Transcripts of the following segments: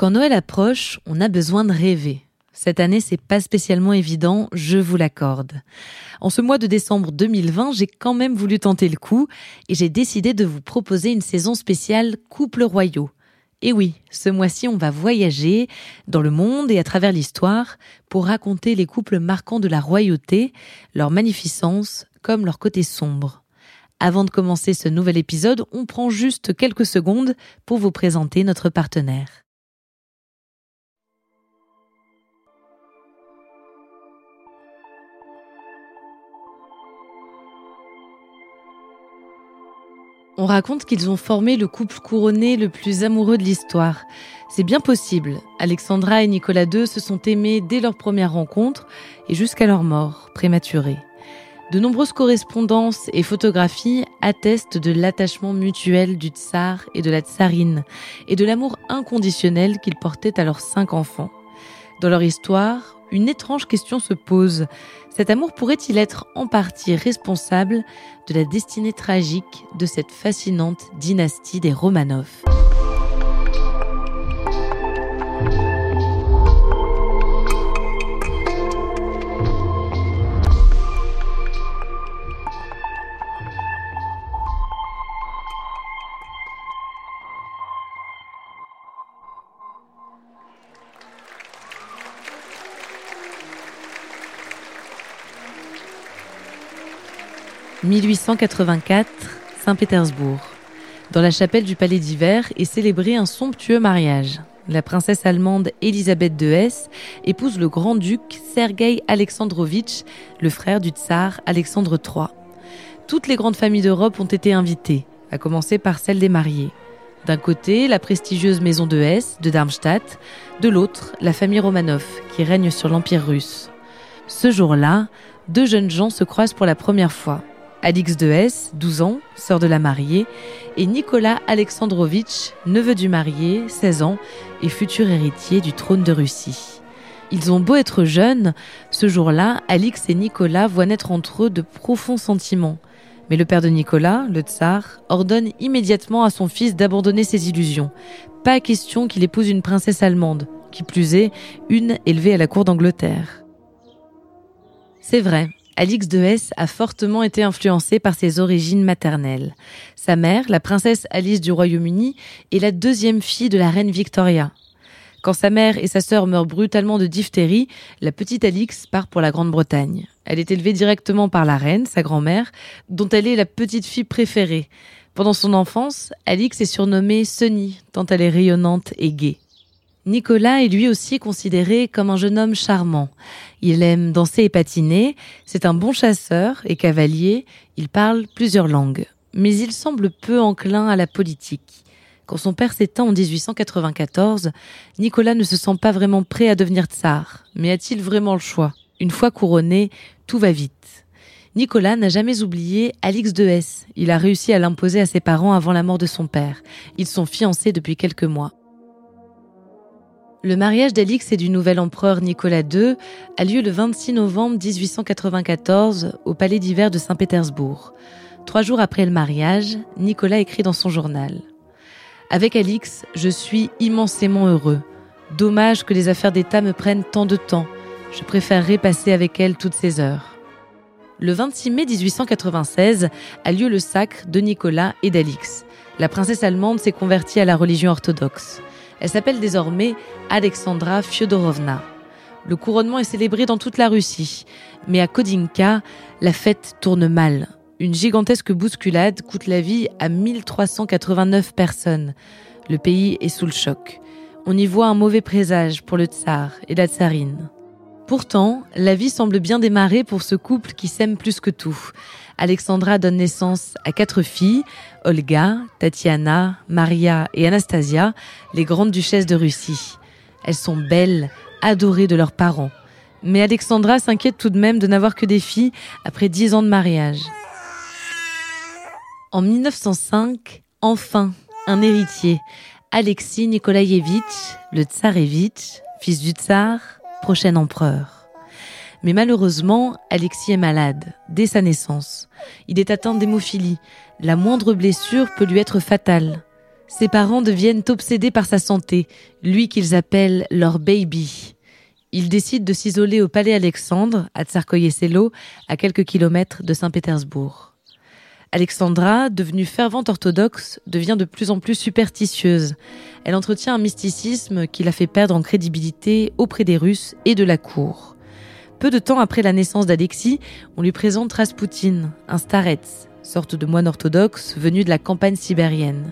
Quand Noël approche, on a besoin de rêver. Cette année, c'est pas spécialement évident, je vous l'accorde. En ce mois de décembre 2020, j'ai quand même voulu tenter le coup et j'ai décidé de vous proposer une saison spéciale Couple royaux. Et oui, ce mois-ci, on va voyager dans le monde et à travers l'histoire pour raconter les couples marquants de la royauté, leur magnificence comme leur côté sombre. Avant de commencer ce nouvel épisode, on prend juste quelques secondes pour vous présenter notre partenaire. On raconte qu'ils ont formé le couple couronné le plus amoureux de l'histoire. C'est bien possible. Alexandra et Nicolas II se sont aimés dès leur première rencontre et jusqu'à leur mort prématurée. De nombreuses correspondances et photographies attestent de l'attachement mutuel du tsar et de la tsarine et de l'amour inconditionnel qu'ils portaient à leurs cinq enfants. Dans leur histoire, une étrange question se pose. Cet amour pourrait-il être en partie responsable de la destinée tragique de cette fascinante dynastie des Romanov? 1884, Saint-Pétersbourg. Dans la chapelle du Palais d'Hiver est célébré un somptueux mariage. La princesse allemande Elisabeth de Hesse épouse le grand-duc Sergei Alexandrovitch, le frère du tsar Alexandre III. Toutes les grandes familles d'Europe ont été invitées, à commencer par celle des mariés. D'un côté, la prestigieuse maison de Hesse, de Darmstadt, de l'autre, la famille Romanov, qui règne sur l'Empire russe. Ce jour-là, deux jeunes gens se croisent pour la première fois. Alix de Hesse, 12 ans, sœur de la mariée, et Nicolas Alexandrovitch, neveu du marié, 16 ans, et futur héritier du trône de Russie. Ils ont beau être jeunes, ce jour-là, Alix et Nicolas voient naître entre eux de profonds sentiments. Mais le père de Nicolas, le tsar, ordonne immédiatement à son fils d'abandonner ses illusions. Pas question qu'il épouse une princesse allemande, qui plus est, une élevée à la cour d'Angleterre. C'est vrai, Alix de Hesse a fortement été influencée par ses origines maternelles. Sa mère, la princesse Alice du Royaume-Uni, est la deuxième fille de la reine Victoria. Quand sa mère et sa sœur meurent brutalement de diphtérie, la petite Alix part pour la Grande-Bretagne. Elle est élevée directement par la reine, sa grand-mère, dont elle est la petite fille préférée. Pendant son enfance, Alix est surnommée Sunny, tant elle est rayonnante et gaie. Nicolas est lui aussi considéré comme un jeune homme charmant. Il aime danser et patiner, c'est un bon chasseur et cavalier, il parle plusieurs langues. Mais il semble peu enclin à la politique. Quand son père s'éteint en 1894, Nicolas ne se sent pas vraiment prêt à devenir tsar. Mais a-t-il vraiment le choix? Une fois couronné, tout va vite. Nicolas n'a jamais oublié Alix de Hesse. Il a réussi à l'imposer à ses parents avant la mort de son père. Ils sont fiancés depuis quelques mois. Le mariage d'Alix et du nouvel empereur Nicolas II a lieu le 26 novembre 1894 au palais d'hiver de Saint-Pétersbourg. Trois jours après le mariage, Nicolas écrit dans son journal Avec Alix, je suis immensément heureux. Dommage que les affaires d'État me prennent tant de temps. Je préférerais passer avec elle toutes ces heures. Le 26 mai 1896 a lieu le sacre de Nicolas et d'Alix. La princesse allemande s'est convertie à la religion orthodoxe. Elle s'appelle désormais Alexandra Fyodorovna. Le couronnement est célébré dans toute la Russie, mais à Kodinka, la fête tourne mal. Une gigantesque bousculade coûte la vie à 1389 personnes. Le pays est sous le choc. On y voit un mauvais présage pour le tsar et la tsarine. Pourtant, la vie semble bien démarrer pour ce couple qui s'aime plus que tout. Alexandra donne naissance à quatre filles, Olga, Tatiana, Maria et Anastasia, les grandes duchesses de Russie. Elles sont belles, adorées de leurs parents. Mais Alexandra s'inquiète tout de même de n'avoir que des filles après dix ans de mariage. En 1905, enfin, un héritier, Alexis Nikolaïevitch, le tsarevitch, fils du tsar, prochain empereur. Mais malheureusement, Alexis est malade, dès sa naissance. Il est atteint d'hémophilie. La moindre blessure peut lui être fatale. Ses parents deviennent obsédés par sa santé, lui qu'ils appellent leur baby. Ils décident de s'isoler au palais Alexandre, à Tsarkoye-Selo, à quelques kilomètres de Saint-Pétersbourg. Alexandra, devenue fervente orthodoxe, devient de plus en plus superstitieuse. Elle entretient un mysticisme qui la fait perdre en crédibilité auprès des Russes et de la cour. Peu de temps après la naissance d'Alexis, on lui présente Raspoutine, un starets, sorte de moine orthodoxe venu de la campagne sibérienne.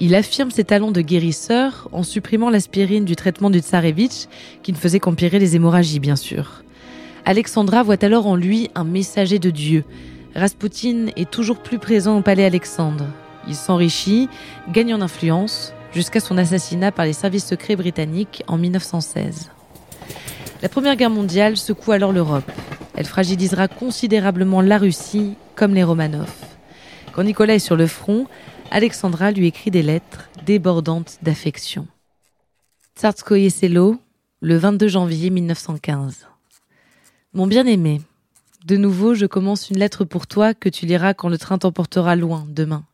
Il affirme ses talents de guérisseur en supprimant l'aspirine du traitement du tsarevitch, qui ne faisait qu'empirer les hémorragies, bien sûr. Alexandra voit alors en lui un messager de Dieu, Raspoutine est toujours plus présent au palais Alexandre. Il s'enrichit, gagne en influence, jusqu'à son assassinat par les services secrets britanniques en 1916. La Première Guerre mondiale secoue alors l'Europe. Elle fragilisera considérablement la Russie, comme les Romanov. Quand Nicolas est sur le front, Alexandra lui écrit des lettres débordantes d'affection. Tsarskoye Selo, le 22 janvier 1915. Mon bien-aimé, de nouveau, je commence une lettre pour toi que tu liras quand le train t'emportera loin demain.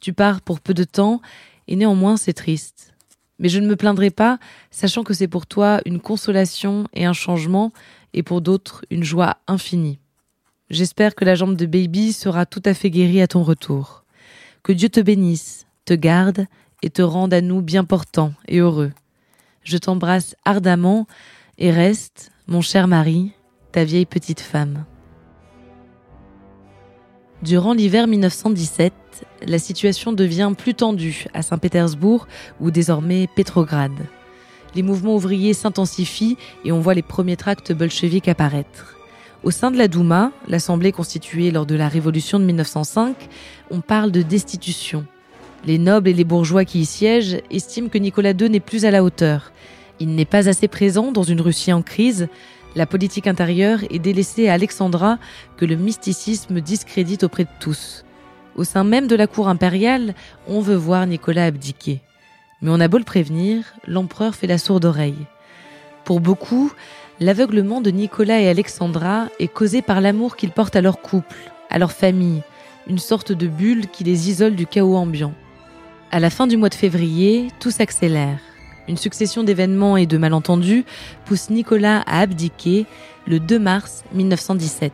Tu pars pour peu de temps, et néanmoins c'est triste. Mais je ne me plaindrai pas, sachant que c'est pour toi une consolation et un changement, et pour d'autres une joie infinie. J'espère que la jambe de baby sera tout à fait guérie à ton retour. Que Dieu te bénisse, te garde et te rende à nous bien portants et heureux. Je t'embrasse ardemment et reste, mon cher mari, ta vieille petite femme. Durant l'hiver 1917, la situation devient plus tendue à Saint-Pétersbourg ou désormais Pétrograd. Les mouvements ouvriers s'intensifient et on voit les premiers tracts bolcheviques apparaître. Au sein de la Douma, l'assemblée constituée lors de la révolution de 1905, on parle de destitution. Les nobles et les bourgeois qui y siègent estiment que Nicolas II n'est plus à la hauteur. Il n'est pas assez présent dans une Russie en crise, la politique intérieure est délaissée à Alexandra que le mysticisme discrédite auprès de tous. Au sein même de la cour impériale, on veut voir Nicolas abdiquer. Mais on a beau le prévenir, l'empereur fait la sourde oreille. Pour beaucoup, l'aveuglement de Nicolas et Alexandra est causé par l'amour qu'ils portent à leur couple, à leur famille, une sorte de bulle qui les isole du chaos ambiant. À la fin du mois de février, tout s'accélère. Une succession d'événements et de malentendus pousse Nicolas à abdiquer le 2 mars 1917.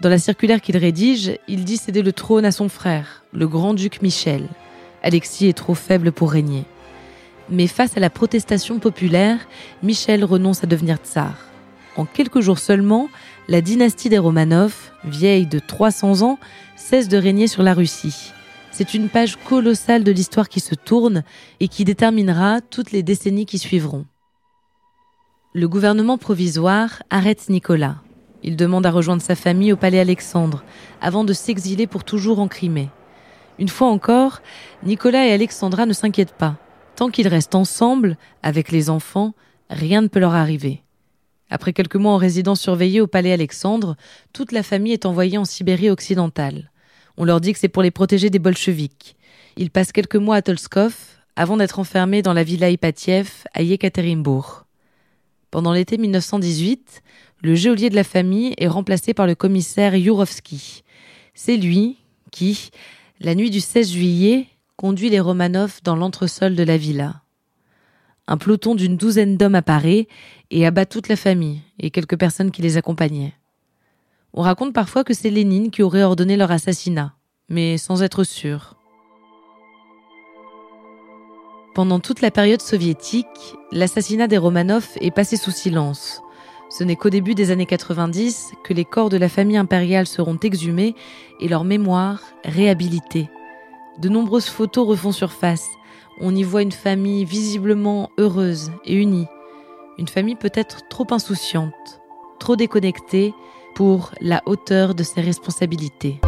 Dans la circulaire qu'il rédige, il dit céder le trône à son frère, le grand-duc Michel. Alexis est trop faible pour régner. Mais face à la protestation populaire, Michel renonce à devenir tsar. En quelques jours seulement, la dynastie des Romanov, vieille de 300 ans, cesse de régner sur la Russie. C'est une page colossale de l'histoire qui se tourne et qui déterminera toutes les décennies qui suivront. Le gouvernement provisoire arrête Nicolas. Il demande à rejoindre sa famille au palais Alexandre, avant de s'exiler pour toujours en Crimée. Une fois encore, Nicolas et Alexandra ne s'inquiètent pas. Tant qu'ils restent ensemble, avec les enfants, rien ne peut leur arriver. Après quelques mois en résidence surveillée au palais Alexandre, toute la famille est envoyée en Sibérie occidentale. On leur dit que c'est pour les protéger des bolcheviks. Ils passent quelques mois à Tolskov avant d'être enfermés dans la villa Ipatiev à Yekaterinbourg. Pendant l'été 1918, le geôlier de la famille est remplacé par le commissaire Yurovsky. C'est lui qui, la nuit du 16 juillet, conduit les Romanov dans l'entresol de la villa. Un peloton d'une douzaine d'hommes apparaît et abat toute la famille et quelques personnes qui les accompagnaient. On raconte parfois que c'est Lénine qui aurait ordonné leur assassinat, mais sans être sûr. Pendant toute la période soviétique, l'assassinat des Romanov est passé sous silence. Ce n'est qu'au début des années 90 que les corps de la famille impériale seront exhumés et leur mémoire réhabilitée. De nombreuses photos refont surface. On y voit une famille visiblement heureuse et unie. Une famille peut-être trop insouciante, trop déconnectée pour la hauteur de ses responsabilités.